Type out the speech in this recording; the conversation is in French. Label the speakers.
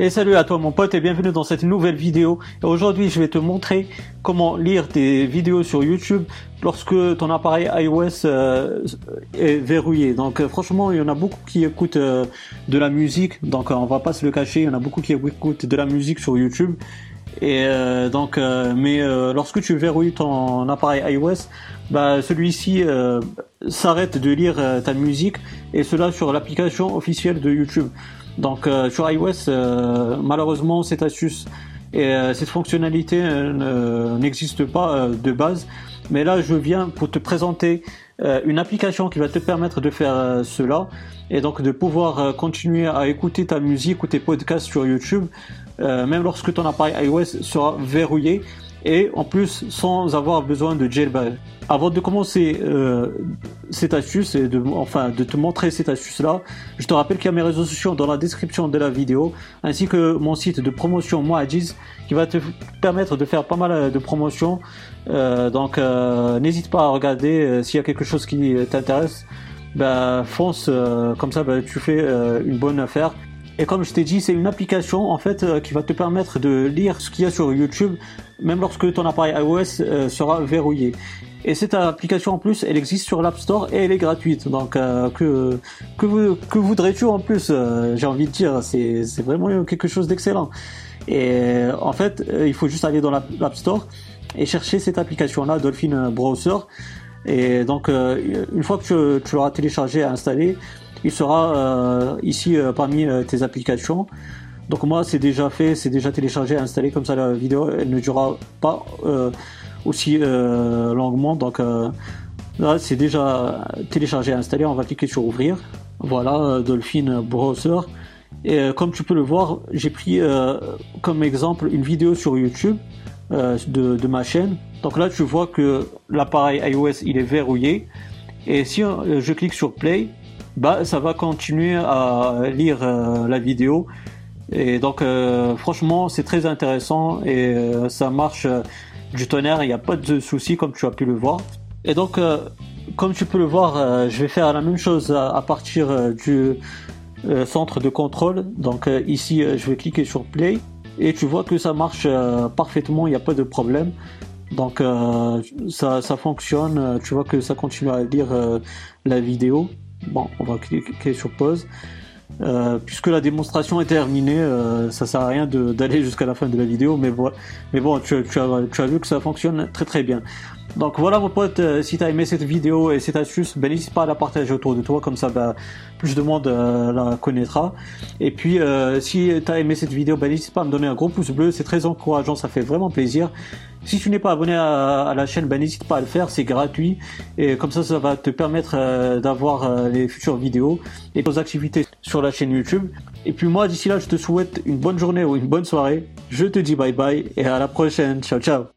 Speaker 1: Et salut à toi mon pote et bienvenue dans cette nouvelle vidéo. aujourd'hui je vais te montrer comment lire des vidéos sur YouTube lorsque ton appareil iOS euh, est verrouillé. Donc euh, franchement il y en a beaucoup qui écoutent euh, de la musique, donc on va pas se le cacher, il y en a beaucoup qui écoutent de la musique sur YouTube. Et donc, mais lorsque tu verrouilles ton appareil iOS, bah, celui-ci s'arrête de lire ta musique et cela sur l'application officielle de YouTube. Donc euh, sur iOS, euh, malheureusement, cette astuce et euh, cette fonctionnalité n'existe pas de base. Mais là, je viens pour te présenter une application qui va te permettre de faire cela et donc de pouvoir continuer à écouter ta musique ou tes podcasts sur YouTube, même lorsque ton appareil iOS sera verrouillé et en plus sans avoir besoin de jailbreak. Avant de commencer euh, cette astuce et de, enfin de te montrer cette astuce là, je te rappelle qu'il y a mes réseaux sociaux dans la description de la vidéo, ainsi que mon site de promotion Moajiz qui va te permettre de faire pas mal de promotions. Euh, donc euh, n'hésite pas à regarder s'il y a quelque chose qui t'intéresse. Ben, fonce, comme ça ben, tu fais une bonne affaire. Et comme je t'ai dit, c'est une application en fait qui va te permettre de lire ce qu'il y a sur YouTube même lorsque ton appareil iOS euh, sera verrouillé. Et cette application en plus, elle existe sur l'App Store et elle est gratuite. Donc euh, que que, voudrais-tu en plus euh, J'ai envie de dire, c'est c'est vraiment quelque chose d'excellent. Et en fait, il faut juste aller dans l'App Store et chercher cette application-là, Dolphin Browser. Et donc une fois que tu, tu l'auras téléchargé et installé, il sera ici parmi tes applications. Donc moi c'est déjà fait, c'est déjà téléchargé, installé, comme ça la vidéo elle ne durera pas euh, aussi euh, longuement. Donc euh, là c'est déjà téléchargé, installé, on va cliquer sur ouvrir. Voilà, Dolphin Browser. Et comme tu peux le voir, j'ai pris comme exemple une vidéo sur YouTube de, de, ma chaîne. Donc là tu vois que l'appareil iOS il est verrouillé. Et si je clique sur play, bah ça va continuer à lire la vidéo et donc, euh, franchement, c'est très intéressant et euh, ça marche euh, du tonnerre. Il n'y a pas de souci, comme tu as pu le voir. Et donc, comme tu peux le voir, je vais faire la même chose à, partir du centre de contrôle. Donc, ici, je vais cliquer sur Play et tu vois que ça marche parfaitement. Il n'y a pas de problème. Donc, ça, ça fonctionne. Tu vois que ça continue à lire la vidéo. Bon, on va cliquer sur pause. Euh, puisque la démonstration est terminée, euh, ça sert à rien d'aller jusqu'à la fin de la vidéo, mais, bon, mais bon, tu, as, vu que ça fonctionne très très bien. Donc voilà mon pote, euh, si tu as aimé cette vidéo et cette astuce, ben, n'hésite pas à la partager autour de toi, comme ça ben, plus de monde euh, la connaîtra. Et puis euh, si tu as aimé cette vidéo, ben, n'hésite pas à me donner un gros pouce bleu, c'est très encourageant, ça fait vraiment plaisir. Si tu n'es pas abonné à, la chaîne, ben, n'hésite pas à le faire, c'est gratuit. Et comme ça, ça va te permettre d'avoir les futures vidéos et vos activités sur la chaîne YouTube. Et puis moi, d'ici là, je te souhaite une bonne journée ou une bonne soirée. Je te dis bye bye et à la prochaine. Ciao, ciao.